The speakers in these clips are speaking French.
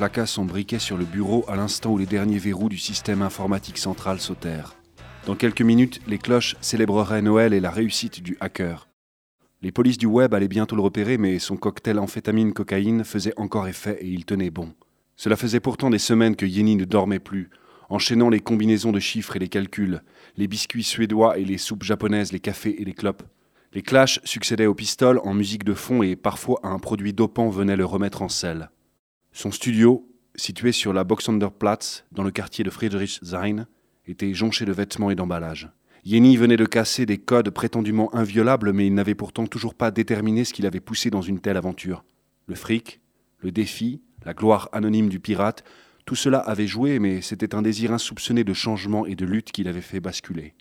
plaqua son briquet sur le bureau à l'instant où les derniers verrous du système informatique central sautèrent. Dans quelques minutes, les cloches célébreraient Noël et la réussite du hacker. Les polices du web allaient bientôt le repérer, mais son cocktail amphétamine-cocaïne faisait encore effet et il tenait bon. Cela faisait pourtant des semaines que Yeni ne dormait plus, enchaînant les combinaisons de chiffres et les calculs, les biscuits suédois et les soupes japonaises, les cafés et les clopes. Les clashs succédaient aux pistoles en musique de fond et parfois un produit dopant venait le remettre en selle. Son studio, situé sur la Boxenderplatz, dans le quartier de Friedrichshain, était jonché de vêtements et d'emballages. Yeni venait de casser des codes prétendument inviolables, mais il n'avait pourtant toujours pas déterminé ce qui l'avait poussé dans une telle aventure. Le fric, le défi, la gloire anonyme du pirate, tout cela avait joué, mais c'était un désir insoupçonné de changement et de lutte qui l'avait fait basculer.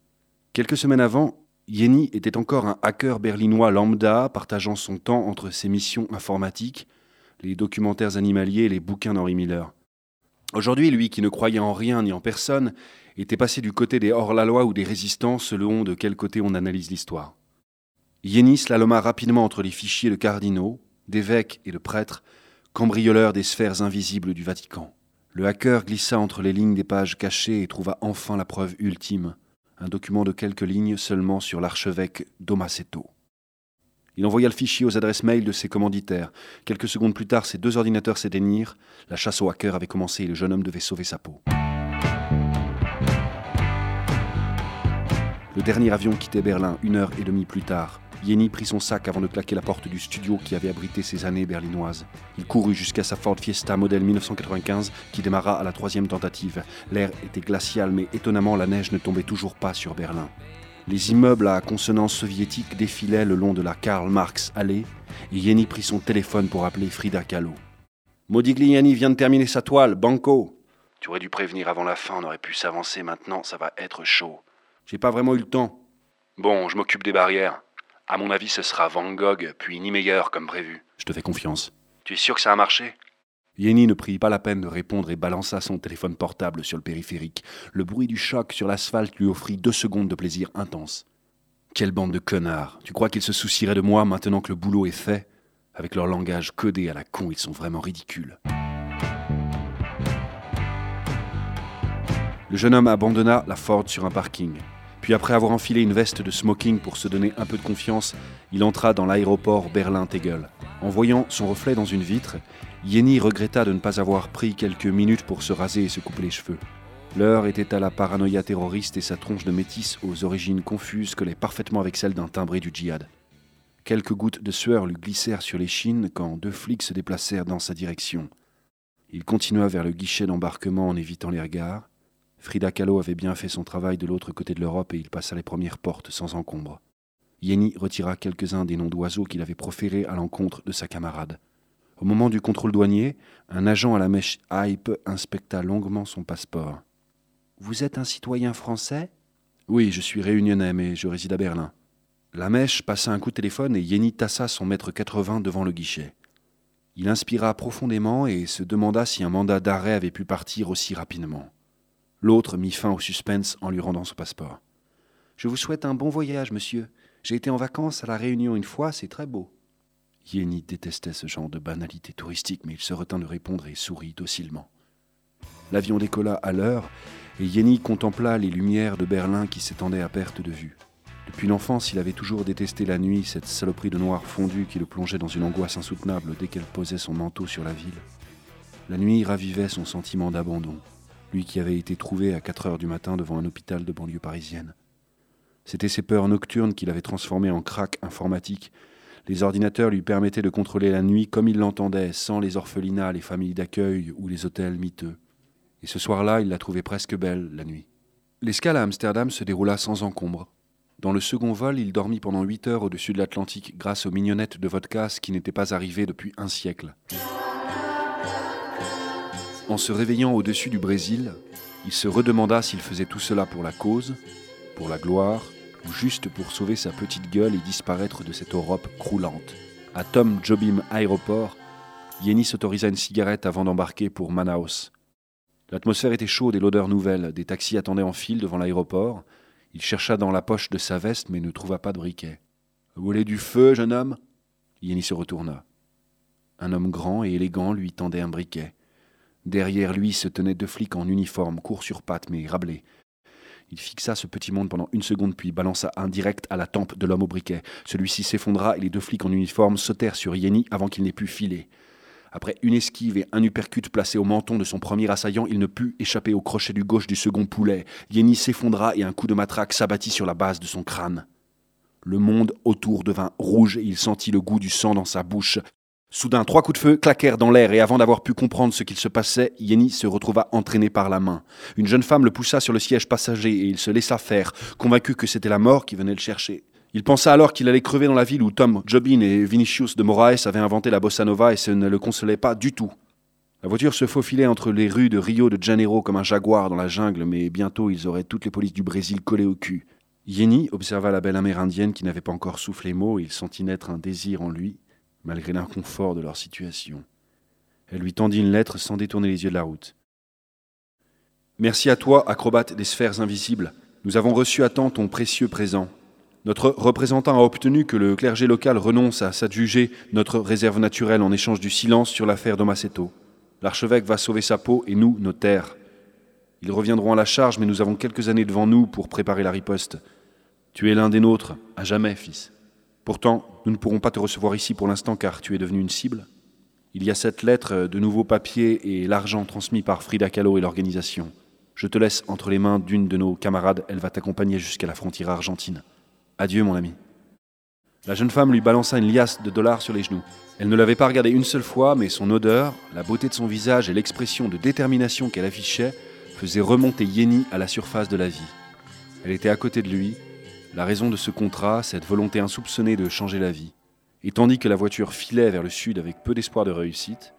Quelques semaines avant, Yeni était encore un hacker berlinois lambda, partageant son temps entre ses missions informatiques, les documentaires animaliers et les bouquins d'Henri Miller. Aujourd'hui, lui qui ne croyait en rien ni en personne, était passé du côté des hors-la-loi ou des résistants selon de quel côté on analyse l'histoire. Yénis slaloma rapidement entre les fichiers de cardinaux, d'évêques et de prêtres, cambrioleurs des sphères invisibles du Vatican. Le hacker glissa entre les lignes des pages cachées et trouva enfin la preuve ultime, un document de quelques lignes seulement sur l'archevêque Domaceto. Il envoya le fichier aux adresses mail de ses commanditaires. Quelques secondes plus tard, ses deux ordinateurs s'éteignirent. La chasse au hacker avait commencé et le jeune homme devait sauver sa peau. Le dernier avion quittait Berlin une heure et demie plus tard. Yeni prit son sac avant de claquer la porte du studio qui avait abrité ses années berlinoises. Il courut jusqu'à sa Ford Fiesta modèle 1995 qui démarra à la troisième tentative. L'air était glacial mais étonnamment la neige ne tombait toujours pas sur Berlin. Les immeubles à consonance soviétique défilaient le long de la Karl Marx allée et Yeni prit son téléphone pour appeler Frida Kahlo. Modigliani vient de terminer sa toile, Banco. Tu aurais dû prévenir avant la fin, on aurait pu s'avancer maintenant, ça va être chaud. J'ai pas vraiment eu le temps. Bon, je m'occupe des barrières. À mon avis, ce sera Van Gogh, puis Niemeyer comme prévu. Je te fais confiance. Tu es sûr que ça a marché? Yeni ne prit pas la peine de répondre et balança son téléphone portable sur le périphérique. Le bruit du choc sur l'asphalte lui offrit deux secondes de plaisir intense. Quelle bande de connards Tu crois qu'ils se soucieraient de moi maintenant que le boulot est fait? Avec leur langage codé à la con, ils sont vraiment ridicules. Le jeune homme abandonna la Ford sur un parking. Puis après avoir enfilé une veste de smoking pour se donner un peu de confiance, il entra dans l'aéroport Berlin-Tegel. En voyant son reflet dans une vitre, Yeni regretta de ne pas avoir pris quelques minutes pour se raser et se couper les cheveux. L'heure était à la paranoïa terroriste et sa tronche de métis aux origines confuses collait parfaitement avec celle d'un timbré du djihad. Quelques gouttes de sueur lui glissèrent sur les chines quand deux flics se déplacèrent dans sa direction. Il continua vers le guichet d'embarquement en évitant les regards. Frida Kahlo avait bien fait son travail de l'autre côté de l'Europe et il passa les premières portes sans encombre. Yeni retira quelques-uns des noms d'oiseaux qu'il avait proférés à l'encontre de sa camarade. Au moment du contrôle douanier, un agent à la mèche hype inspecta longuement son passeport. Vous êtes un citoyen français? Oui, je suis réunionnais, mais je réside à Berlin. La mèche passa un coup de téléphone et Yeni tassa son mètre 80 devant le guichet. Il inspira profondément et se demanda si un mandat d'arrêt avait pu partir aussi rapidement. L'autre mit fin au suspense en lui rendant son passeport. Je vous souhaite un bon voyage, monsieur. J'ai été en vacances à la Réunion une fois, c'est très beau. Yeni détestait ce genre de banalité touristique, mais il se retint de répondre et sourit docilement. L'avion décolla à l'heure, et Yeni contempla les lumières de Berlin qui s'étendaient à perte de vue. Depuis l'enfance, il avait toujours détesté la nuit, cette saloperie de noir fondu qui le plongeait dans une angoisse insoutenable dès qu'elle posait son manteau sur la ville. La nuit ravivait son sentiment d'abandon, lui qui avait été trouvé à 4 heures du matin devant un hôpital de banlieue parisienne. C'étaient ces peurs nocturnes qu'il avait transformées en crack informatique les ordinateurs lui permettaient de contrôler la nuit comme il l'entendait, sans les orphelinats, les familles d'accueil ou les hôtels miteux. Et ce soir-là, il la trouvait presque belle, la nuit. L'escale à Amsterdam se déroula sans encombre. Dans le second vol, il dormit pendant huit heures au-dessus de l'Atlantique grâce aux mignonnettes de vodka qui n'étaient pas arrivées depuis un siècle. En se réveillant au-dessus du Brésil, il se redemanda s'il faisait tout cela pour la cause, pour la gloire, juste pour sauver sa petite gueule et disparaître de cette Europe croulante. À Tom Jobim Aéroport, Yeni s'autorisa une cigarette avant d'embarquer pour Manaus. L'atmosphère était chaude et l'odeur nouvelle. Des taxis attendaient en file devant l'aéroport. Il chercha dans la poche de sa veste mais ne trouva pas de briquet. Vous voulez du feu, jeune homme? Yeni se retourna. Un homme grand et élégant lui tendait un briquet. Derrière lui se tenaient deux flics en uniforme, court sur pattes mais rablés. Il fixa ce petit monde pendant une seconde, puis balança un direct à la tempe de l'homme au briquet. Celui-ci s'effondra et les deux flics en uniforme sautèrent sur Yeni avant qu'il n'ait pu filer. Après une esquive et un uppercut placé au menton de son premier assaillant, il ne put échapper au crochet du gauche du second poulet. Yeni s'effondra et un coup de matraque s'abattit sur la base de son crâne. Le monde autour devint rouge et il sentit le goût du sang dans sa bouche. Soudain, trois coups de feu claquèrent dans l'air et avant d'avoir pu comprendre ce qu'il se passait, Yeni se retrouva entraîné par la main. Une jeune femme le poussa sur le siège passager et il se laissa faire, convaincu que c'était la mort qui venait le chercher. Il pensa alors qu'il allait crever dans la ville où Tom Jobin et Vinicius de Moraes avaient inventé la bossa nova et ce ne le consolait pas du tout. La voiture se faufilait entre les rues de Rio de Janeiro comme un jaguar dans la jungle, mais bientôt ils auraient toutes les polices du Brésil collées au cul. Yeni observa la belle amérindienne qui n'avait pas encore soufflé mot et il sentit naître un désir en lui malgré l'inconfort de leur situation. Elle lui tendit une lettre sans détourner les yeux de la route. Merci à toi, acrobate des sphères invisibles. Nous avons reçu à temps ton précieux présent. Notre représentant a obtenu que le clergé local renonce à s'adjuger notre réserve naturelle en échange du silence sur l'affaire d'Omaceto. L'archevêque va sauver sa peau et nous, nos terres. Ils reviendront à la charge, mais nous avons quelques années devant nous pour préparer la riposte. Tu es l'un des nôtres, à jamais, fils. Pourtant, nous ne pourrons pas te recevoir ici pour l'instant car tu es devenu une cible. Il y a cette lettre, de nouveaux papiers et l'argent transmis par Frida Kahlo et l'organisation. Je te laisse entre les mains d'une de nos camarades, elle va t'accompagner jusqu'à la frontière argentine. Adieu, mon ami. La jeune femme lui balança une liasse de dollars sur les genoux. Elle ne l'avait pas regardé une seule fois, mais son odeur, la beauté de son visage et l'expression de détermination qu'elle affichait faisaient remonter Yeni à la surface de la vie. Elle était à côté de lui, la raison de ce contrat, cette volonté insoupçonnée de changer la vie. Et tandis que la voiture filait vers le sud avec peu d'espoir de réussite,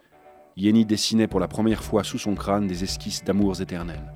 Yeni dessinait pour la première fois sous son crâne des esquisses d'amours éternels.